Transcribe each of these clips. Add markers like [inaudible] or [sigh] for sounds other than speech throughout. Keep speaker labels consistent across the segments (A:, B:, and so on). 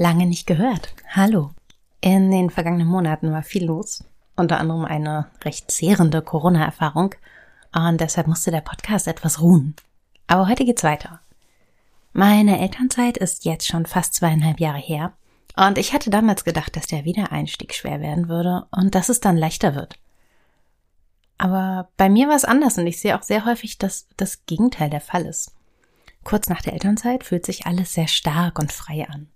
A: Lange nicht gehört. Hallo. In den vergangenen Monaten war viel los. Unter anderem eine recht zehrende Corona-Erfahrung. Und deshalb musste der Podcast etwas ruhen. Aber heute geht's weiter. Meine Elternzeit ist jetzt schon fast zweieinhalb Jahre her. Und ich hatte damals gedacht, dass der Wiedereinstieg schwer werden würde und dass es dann leichter wird. Aber bei mir war es anders und ich sehe auch sehr häufig, dass das Gegenteil der Fall ist. Kurz nach der Elternzeit fühlt sich alles sehr stark und frei an.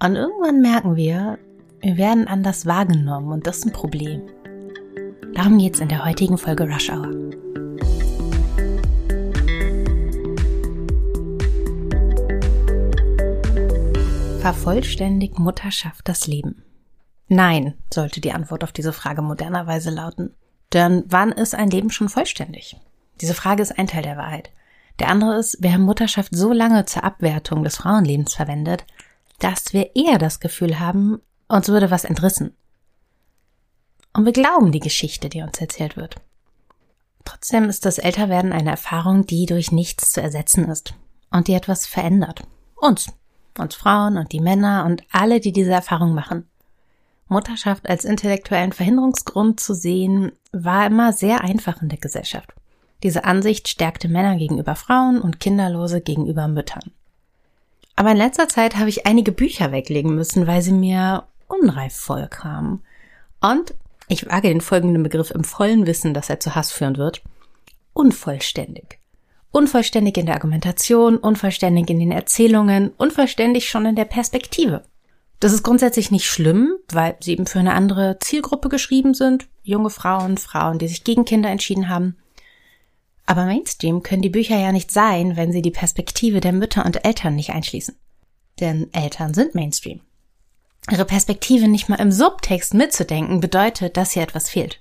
A: Und irgendwann merken wir, wir werden anders wahrgenommen und das ist ein Problem. Darum geht's in der heutigen Folge Rush Hour. Vervollständigt Mutterschaft das Leben? Nein, sollte die Antwort auf diese Frage modernerweise lauten. Denn wann ist ein Leben schon vollständig? Diese Frage ist ein Teil der Wahrheit. Der andere ist, wir haben Mutterschaft so lange zur Abwertung des Frauenlebens verwendet, dass wir eher das Gefühl haben, uns würde was entrissen. Und wir glauben die Geschichte, die uns erzählt wird. Trotzdem ist das Älterwerden eine Erfahrung, die durch nichts zu ersetzen ist und die etwas verändert. Uns, uns Frauen und die Männer und alle, die diese Erfahrung machen. Mutterschaft als intellektuellen Verhinderungsgrund zu sehen, war immer sehr einfach in der Gesellschaft. Diese Ansicht stärkte Männer gegenüber Frauen und Kinderlose gegenüber Müttern. Aber in letzter Zeit habe ich einige Bücher weglegen müssen, weil sie mir unreif vorkamen. Und ich wage den folgenden Begriff im vollen Wissen, dass er zu Hass führen wird. Unvollständig. Unvollständig in der Argumentation, unvollständig in den Erzählungen, unvollständig schon in der Perspektive. Das ist grundsätzlich nicht schlimm, weil sie eben für eine andere Zielgruppe geschrieben sind. Junge Frauen, Frauen, die sich gegen Kinder entschieden haben. Aber Mainstream können die Bücher ja nicht sein, wenn sie die Perspektive der Mütter und Eltern nicht einschließen. Denn Eltern sind Mainstream. Ihre Perspektive nicht mal im Subtext mitzudenken, bedeutet, dass hier etwas fehlt.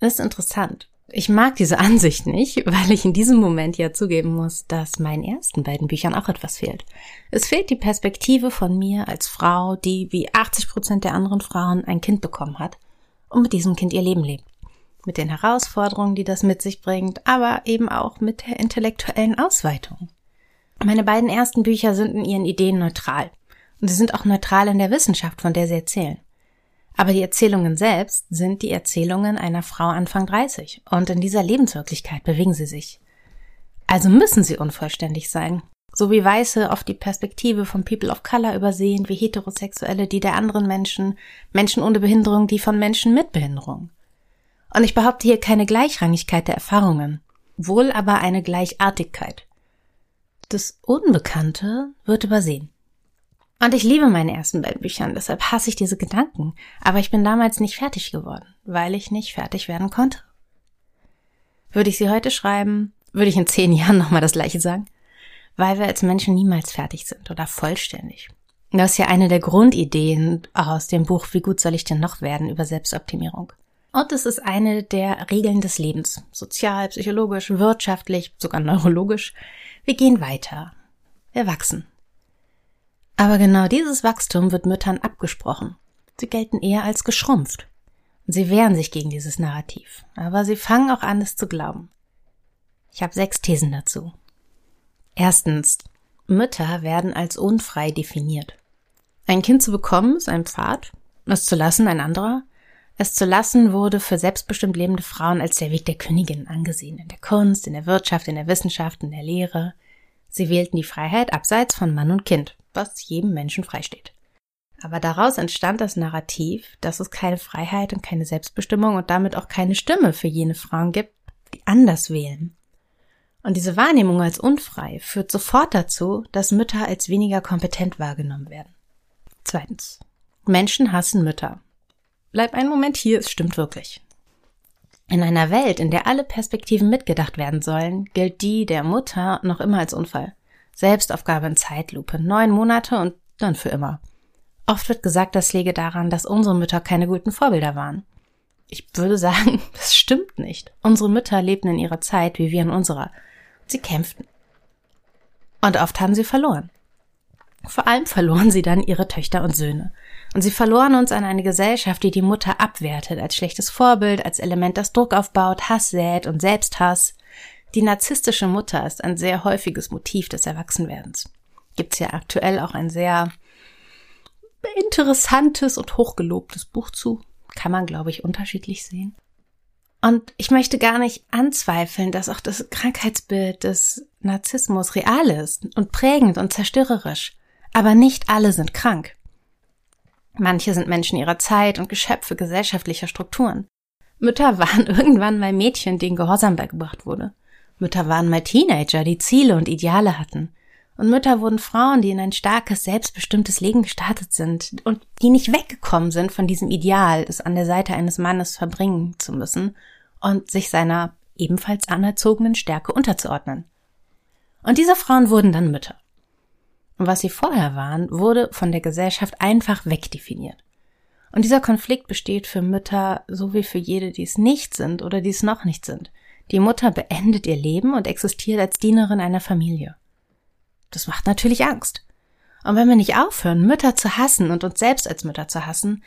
A: Das ist interessant. Ich mag diese [laughs] Ansicht nicht, weil ich in diesem Moment ja zugeben muss, dass meinen ersten beiden Büchern auch etwas fehlt. Es fehlt die Perspektive von mir als Frau, die wie 80 Prozent der anderen Frauen ein Kind bekommen hat und mit diesem Kind ihr Leben lebt mit den Herausforderungen, die das mit sich bringt, aber eben auch mit der intellektuellen Ausweitung. Meine beiden ersten Bücher sind in ihren Ideen neutral. Und sie sind auch neutral in der Wissenschaft, von der sie erzählen. Aber die Erzählungen selbst sind die Erzählungen einer Frau Anfang 30. Und in dieser Lebenswirklichkeit bewegen sie sich. Also müssen sie unvollständig sein. So wie Weiße oft die Perspektive von People of Color übersehen, wie Heterosexuelle die der anderen Menschen, Menschen ohne Behinderung die von Menschen mit Behinderung. Und ich behaupte hier keine Gleichrangigkeit der Erfahrungen, wohl aber eine Gleichartigkeit. Das Unbekannte wird übersehen. Und ich liebe meine ersten beiden Büchern, deshalb hasse ich diese Gedanken, aber ich bin damals nicht fertig geworden, weil ich nicht fertig werden konnte. Würde ich sie heute schreiben, würde ich in zehn [laughs] Jahren nochmal das gleiche sagen, weil wir als Menschen niemals fertig sind oder vollständig. Das ist ja eine der Grundideen aus dem Buch Wie gut soll ich denn noch werden über Selbstoptimierung. Und es ist eine der Regeln des Lebens. Sozial, psychologisch, wirtschaftlich, sogar neurologisch. Wir gehen weiter. Wir wachsen. Aber genau dieses Wachstum wird Müttern abgesprochen. Sie gelten eher als geschrumpft. Sie wehren sich gegen dieses Narrativ. Aber sie fangen auch an, es zu glauben. Ich habe sechs Thesen dazu. Erstens. Mütter werden als unfrei definiert. Ein Kind zu bekommen ist ein Pfad, es zu lassen ein anderer, es zu lassen wurde für selbstbestimmt lebende Frauen als der Weg der Königin angesehen, in der Kunst, in der Wirtschaft, in der Wissenschaft, in der Lehre. Sie wählten die Freiheit abseits von Mann und Kind, was jedem Menschen freisteht. Aber daraus entstand das Narrativ, dass es keine Freiheit und keine Selbstbestimmung und damit auch keine Stimme für jene Frauen gibt, die anders wählen. Und diese Wahrnehmung als unfrei führt sofort dazu, dass Mütter als weniger kompetent wahrgenommen werden. Zweitens. Menschen hassen Mütter. Bleib einen Moment hier, es stimmt wirklich. In einer Welt, in der alle Perspektiven mitgedacht werden sollen, gilt die der Mutter noch immer als Unfall. Selbstaufgabe in Zeitlupe, neun Monate und dann für immer. Oft wird gesagt, das läge daran, dass unsere Mütter keine guten Vorbilder waren. Ich würde sagen, [laughs] das stimmt nicht. Unsere Mütter lebten in ihrer Zeit wie wir in unserer. Sie kämpften. Und oft haben sie verloren. Vor allem verloren sie dann ihre Töchter und Söhne. Und sie verloren uns an eine Gesellschaft, die die Mutter abwertet, als schlechtes Vorbild, als Element, das Druck aufbaut, Hass sät und Selbsthass. Die narzisstische Mutter ist ein sehr häufiges Motiv des Erwachsenwerdens. Gibt's ja aktuell auch ein sehr interessantes und hochgelobtes Buch zu. Kann man, glaube ich, unterschiedlich sehen. Und ich möchte gar nicht anzweifeln, dass auch das Krankheitsbild des Narzissmus real ist und prägend und zerstörerisch. Aber nicht alle sind krank. Manche sind Menschen ihrer Zeit und Geschöpfe gesellschaftlicher Strukturen. Mütter [laughs] waren irgendwann mal Mädchen, denen Gehorsam beigebracht wurde. Mütter waren mal Teenager, die Ziele und Ideale hatten. Und Mütter wurden Frauen, die in ein starkes, selbstbestimmtes Leben gestartet sind und die nicht weggekommen sind von diesem Ideal, es an der Seite eines Mannes verbringen zu müssen und sich seiner ebenfalls anerzogenen Stärke unterzuordnen. Und diese Frauen wurden dann Mütter. Und was sie vorher waren, wurde von der Gesellschaft einfach wegdefiniert. Und dieser Konflikt besteht für Mütter so wie für jede, die es nicht sind oder die es noch nicht sind. Die Mutter beendet ihr Leben und existiert als Dienerin einer Familie. Das macht natürlich Angst. Und wenn wir nicht aufhören, Mütter zu hassen und uns selbst als Mütter zu hassen,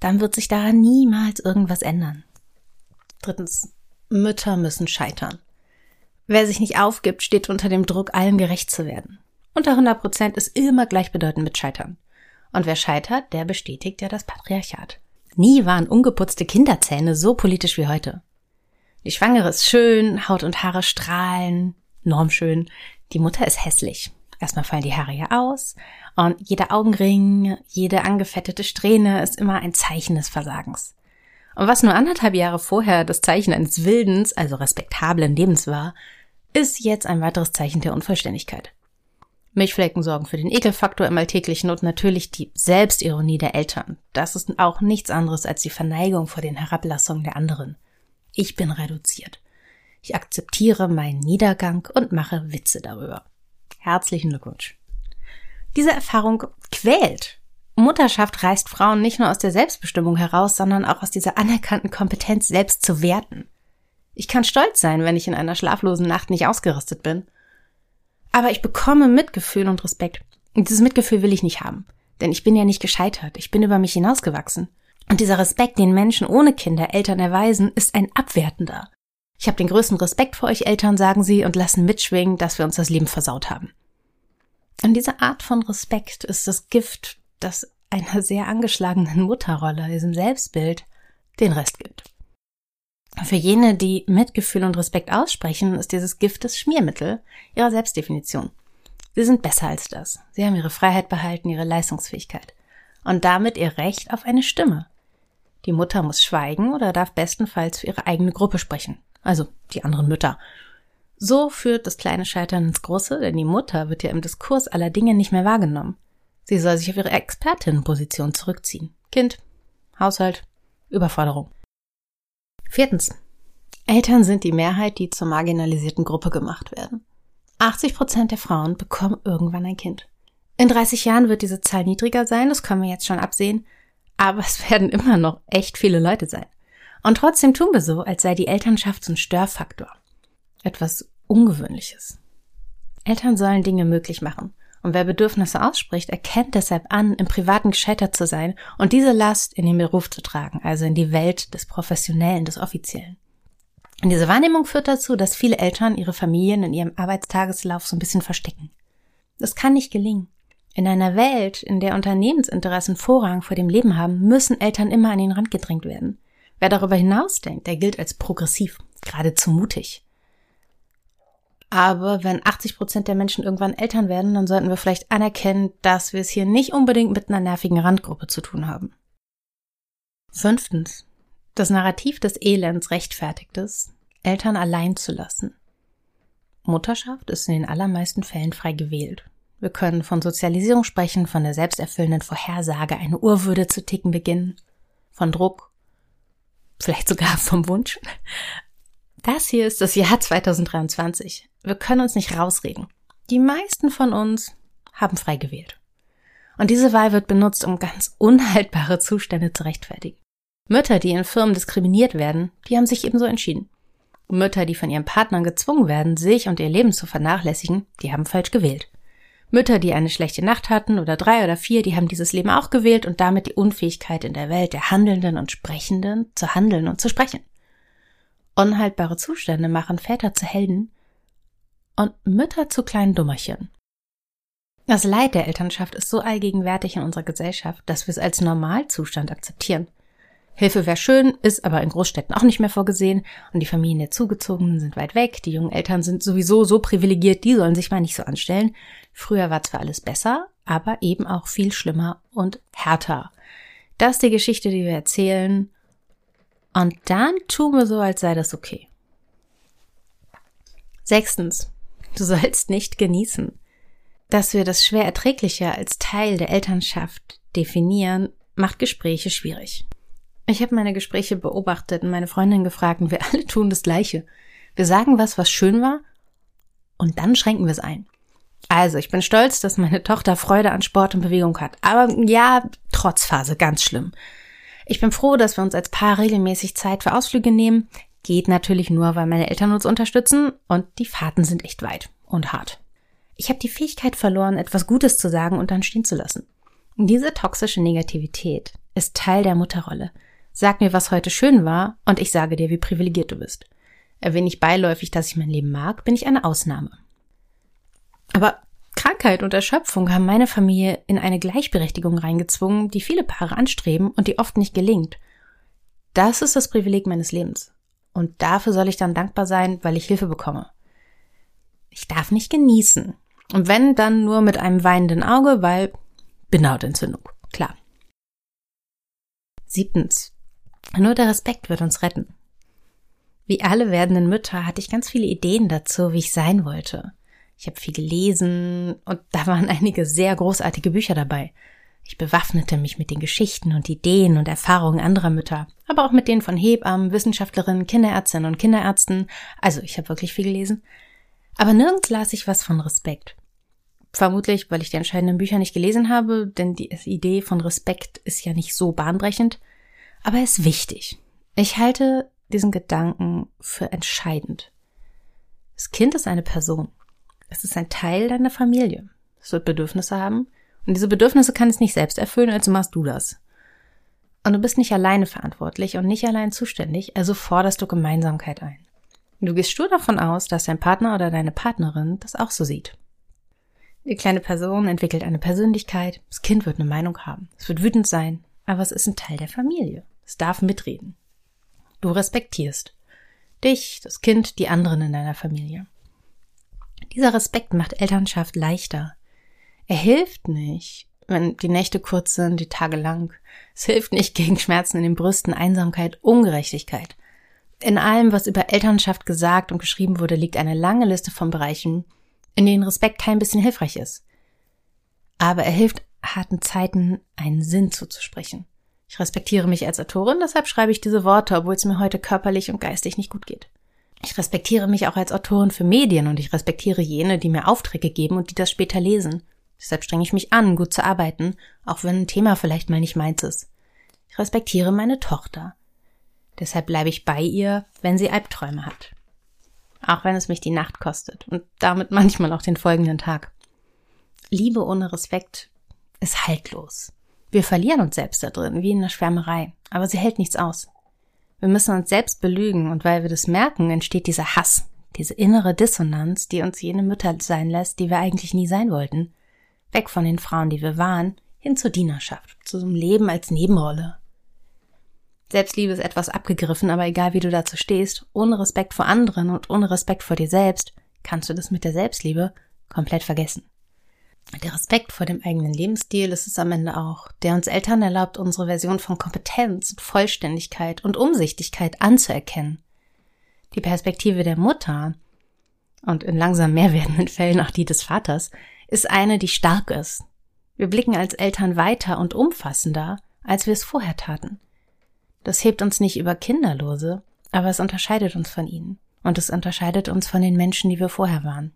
A: dann wird sich daran niemals irgendwas ändern. Drittens, Mütter müssen scheitern. Wer sich nicht aufgibt, steht unter dem Druck, allen gerecht zu werden. Unter 100 Prozent ist immer gleichbedeutend mit Scheitern. Und wer scheitert, der bestätigt ja das Patriarchat. Nie waren ungeputzte Kinderzähne so politisch wie heute. Die Schwangere ist schön, Haut und Haare strahlen, normschön. Die Mutter ist hässlich. Erstmal fallen die Haare ja aus und jeder Augenring, jede angefettete Strähne ist immer ein Zeichen des Versagens. Und was nur anderthalb Jahre vorher das Zeichen eines Wildens, also respektablen Lebens war, ist jetzt ein weiteres Zeichen der Unvollständigkeit. Milchflecken sorgen für den Ekelfaktor im Alltäglichen und natürlich die Selbstironie der Eltern. Das ist auch nichts anderes als die Verneigung vor den Herablassungen der anderen. Ich bin reduziert. Ich akzeptiere meinen Niedergang und mache Witze darüber. Herzlichen Glückwunsch. Diese Erfahrung quält. Mutterschaft reißt Frauen nicht nur aus der Selbstbestimmung heraus, sondern auch aus dieser anerkannten Kompetenz, selbst zu werten. Ich kann stolz sein, wenn ich in einer schlaflosen Nacht nicht ausgerüstet bin. Aber ich bekomme Mitgefühl und Respekt. Und dieses Mitgefühl will ich nicht haben. Denn ich bin ja nicht gescheitert. Ich bin über mich hinausgewachsen. Und dieser Respekt, den Menschen ohne Kinder Eltern erweisen, ist ein abwertender. Ich habe den größten Respekt vor euch Eltern, sagen sie, und lassen mitschwingen, dass wir uns das Leben versaut haben. Und diese Art von Respekt ist das Gift, das einer sehr angeschlagenen Mutterrolle, diesem Selbstbild, den Rest gibt. Für jene, die Mitgefühl und Respekt aussprechen, ist dieses Gift das Schmiermittel ihrer Selbstdefinition. Sie sind besser als das. Sie haben ihre Freiheit behalten, ihre Leistungsfähigkeit. Und damit ihr Recht auf eine Stimme. Die Mutter muss schweigen oder darf bestenfalls für ihre eigene Gruppe sprechen also die anderen Mütter. So führt das kleine Scheitern ins Große, denn die Mutter wird ja im Diskurs aller Dinge nicht mehr wahrgenommen. Sie soll sich auf ihre Expertinnenposition zurückziehen. Kind, Haushalt, Überforderung. Viertens. Eltern sind die Mehrheit, die zur marginalisierten Gruppe gemacht werden. 80 Prozent der Frauen bekommen irgendwann ein Kind. In 30 Jahren wird diese Zahl niedriger sein, das können wir jetzt schon absehen, aber es werden immer noch echt viele Leute sein. Und trotzdem tun wir so, als sei die Elternschaft so ein Störfaktor. Etwas Ungewöhnliches. Eltern sollen Dinge möglich machen. Und wer Bedürfnisse ausspricht, erkennt deshalb an, im Privaten gescheitert zu sein und diese Last in den Beruf zu tragen, also in die Welt des Professionellen, des Offiziellen. Und diese Wahrnehmung führt dazu, dass viele Eltern ihre Familien in ihrem Arbeitstageslauf so ein bisschen verstecken. Das kann nicht gelingen. In einer Welt, in der Unternehmensinteressen Vorrang vor dem Leben haben, müssen Eltern immer an den Rand gedrängt werden. Wer darüber hinausdenkt, der gilt als progressiv, geradezu mutig. Aber wenn 80 Prozent der Menschen irgendwann Eltern werden, dann sollten wir vielleicht anerkennen, dass wir es hier nicht unbedingt mit einer nervigen Randgruppe zu tun haben. Fünftens. Das Narrativ des Elends rechtfertigt es, Eltern allein zu lassen. Mutterschaft ist in den allermeisten Fällen frei gewählt. Wir können von Sozialisierung sprechen, von der selbsterfüllenden Vorhersage, eine Urwürde zu ticken beginnen, von Druck, vielleicht sogar vom Wunsch. Das hier ist das Jahr 2023. Wir können uns nicht rausreden. Die meisten von uns haben frei gewählt. Und diese Wahl wird benutzt, um ganz unhaltbare Zustände zu rechtfertigen. Mütter, die in Firmen diskriminiert werden, die haben sich ebenso entschieden. Mütter, die von ihren Partnern gezwungen werden, sich und ihr Leben zu vernachlässigen, die haben falsch gewählt. Mütter, die eine schlechte Nacht hatten oder drei oder vier, die haben dieses Leben auch gewählt und damit die Unfähigkeit in der Welt der Handelnden und Sprechenden zu handeln und zu sprechen. Unhaltbare Zustände machen Väter zu Helden und Mütter zu kleinen Dummerchen. Das Leid der Elternschaft ist so allgegenwärtig in unserer Gesellschaft, dass wir es als Normalzustand akzeptieren. Hilfe wäre schön, ist aber in Großstädten auch nicht mehr vorgesehen und die Familien der Zugezogenen sind weit weg, die jungen Eltern sind sowieso so privilegiert, die sollen sich mal nicht so anstellen. Früher war zwar alles besser, aber eben auch viel schlimmer und härter. Das ist die Geschichte, die wir erzählen und dann tun wir so, als sei das okay. Sechstens, du sollst nicht genießen dass wir das schwer erträglicher als Teil der Elternschaft definieren, macht Gespräche schwierig. Ich habe meine Gespräche beobachtet und meine Freundin gefragt und wir [laughs] alle tun das Gleiche. Wir sagen was, was schön war und dann schränken wir es ein. Also, ich bin stolz, dass meine Tochter Freude an Sport und Bewegung hat. Aber ja, Trotzphase, ganz schlimm. Ich bin froh, dass wir uns als Paar regelmäßig Zeit für Ausflüge nehmen. Geht natürlich nur, weil meine Eltern uns unterstützen und die Fahrten sind echt weit und hart. Ich habe die Fähigkeit verloren, etwas Gutes zu sagen und dann stehen zu lassen. Diese toxische Negativität ist Teil der Mutterrolle. Sag mir, was heute schön war, und ich sage dir, wie privilegiert du bist. Erwähne ich beiläufig, dass ich mein Leben mag, bin ich eine Ausnahme. Aber Krankheit und Erschöpfung haben meine Familie in eine Gleichberechtigung reingezwungen, die viele Paare anstreben und die oft nicht gelingt. Das ist das Privileg meines Lebens. Und dafür soll ich dann dankbar sein, weil ich Hilfe bekomme. Ich darf nicht genießen, und wenn, dann nur mit einem weinenden Auge, weil Bindehautentzündung. Klar. Siebtens. Nur der Respekt wird uns retten. Wie alle werdenden Mütter hatte ich ganz viele Ideen dazu, wie ich sein wollte. Ich habe viel gelesen und da waren einige sehr großartige Bücher dabei. Ich bewaffnete mich mit den Geschichten und Ideen und Erfahrungen anderer Mütter, aber auch mit denen von Hebammen, Wissenschaftlerinnen, Kinderärztinnen und Kinderärzten. Also ich habe wirklich viel gelesen. Aber nirgends las ich was von Respekt. Vermutlich, weil ich die entscheidenden Bücher nicht gelesen habe, denn die Idee von Respekt ist ja nicht so bahnbrechend, aber er ist wichtig. Ich halte diesen Gedanken für entscheidend. Das Kind ist eine Person. Es ist ein Teil deiner Familie. Es wird Bedürfnisse haben und diese Bedürfnisse kann es nicht selbst erfüllen, also machst du das. Und du bist nicht alleine verantwortlich und nicht allein zuständig, also forderst du Gemeinsamkeit ein. Du gehst stur davon aus, dass dein Partner oder deine Partnerin das auch so sieht. Die kleine Person entwickelt eine Persönlichkeit, das Kind wird eine Meinung haben, es wird wütend sein, aber es ist ein Teil der Familie. Es darf mitreden. Du respektierst dich, das Kind, die anderen in deiner Familie. Dieser Respekt macht Elternschaft leichter. Er hilft nicht, wenn die Nächte kurz sind, die Tage lang. Es hilft nicht gegen Schmerzen in den Brüsten, Einsamkeit, Ungerechtigkeit. In allem, was über Elternschaft gesagt und geschrieben wurde, liegt eine lange Liste von Bereichen, in denen Respekt kein bisschen hilfreich ist. Aber er hilft harten Zeiten einen Sinn zuzusprechen. Ich respektiere mich als Autorin, deshalb schreibe ich diese Worte, obwohl es mir heute körperlich und geistig nicht gut geht. Ich respektiere mich auch als Autorin für Medien und ich respektiere jene, die mir Aufträge geben und die das später lesen. Deshalb strenge ich mich an, gut zu arbeiten, auch wenn ein Thema vielleicht mal nicht meins ist. Ich respektiere meine Tochter. Deshalb bleibe ich bei ihr, wenn sie Albträume hat. Auch wenn es mich die Nacht kostet und damit manchmal auch den folgenden Tag. Liebe ohne Respekt ist haltlos. Wir verlieren uns selbst da drin, wie in der Schwärmerei, aber sie hält nichts aus. Wir müssen uns selbst belügen und weil wir das merken, entsteht dieser Hass, diese innere Dissonanz, die uns jene Mütter sein lässt, die wir eigentlich nie sein wollten. Weg von den Frauen, die wir waren, hin zur Dienerschaft, zu Leben als Nebenrolle. Selbstliebe ist etwas abgegriffen, aber egal wie du dazu stehst, ohne Respekt vor anderen und ohne Respekt vor dir selbst, kannst du das mit der Selbstliebe komplett vergessen. Der Respekt vor dem eigenen Lebensstil ist es am Ende auch, der uns Eltern erlaubt, unsere Version von Kompetenz Vollständigkeit und Umsichtigkeit anzuerkennen. Die Perspektive der Mutter und in langsam mehr werdenden Fällen auch die des Vaters ist eine, die stark ist. Wir blicken als Eltern weiter und umfassender, als wir es vorher taten. Das hebt uns nicht über Kinderlose, aber es unterscheidet uns von ihnen. Und es unterscheidet uns von den Menschen, die wir vorher waren.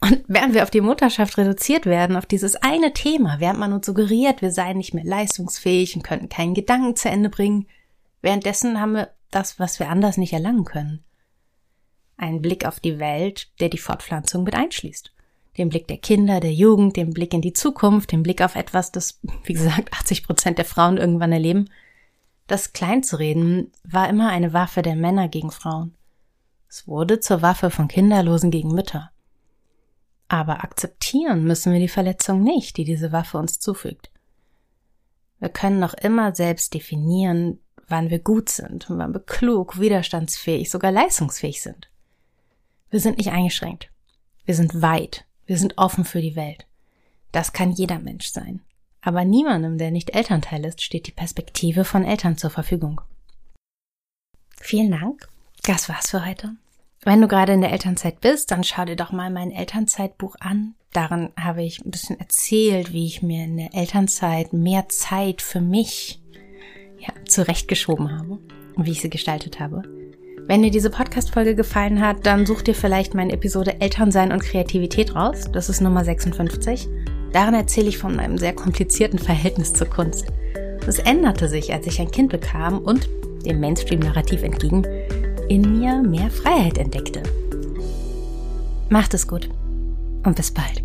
A: Und während wir auf die Mutterschaft reduziert werden, auf dieses eine Thema, während man uns suggeriert, wir seien nicht mehr leistungsfähig und könnten keinen Gedanken zu Ende bringen, währenddessen haben wir das, was wir anders nicht erlangen können. Einen Blick auf die Welt, der die Fortpflanzung mit einschließt. Den Blick der Kinder, der Jugend, den Blick in die Zukunft, den Blick auf etwas, das, wie gesagt, [laughs] 80 Prozent der Frauen irgendwann erleben, das Kleinzureden war immer eine Waffe der Männer gegen Frauen. Es wurde zur Waffe von Kinderlosen gegen Mütter. Aber akzeptieren müssen wir die Verletzung nicht, die diese Waffe uns zufügt. Wir können noch immer selbst definieren, wann wir gut sind wann wir klug, widerstandsfähig, sogar leistungsfähig sind. Wir sind nicht eingeschränkt. Wir sind weit. Wir sind offen für die Welt. Das kann jeder Mensch sein. Aber niemandem, der nicht Elternteil ist, steht die Perspektive von Eltern zur Verfügung. Vielen Dank. Das war's für heute. Wenn du gerade in der Elternzeit bist, dann schau dir doch mal mein Elternzeitbuch an. Darin habe ich ein bisschen erzählt, wie ich mir in der Elternzeit mehr Zeit für mich ja, zurechtgeschoben habe und wie ich sie gestaltet habe. Wenn dir diese Podcast-Folge gefallen hat, dann such dir vielleicht meine Episode Elternsein und Kreativität raus. Das ist Nummer 56. Darin erzähle ich von einem sehr komplizierten Verhältnis zur Kunst. Es änderte sich, als ich ein Kind bekam und dem Mainstream-Narrativ entgegen in mir mehr Freiheit entdeckte. Macht es gut und bis bald.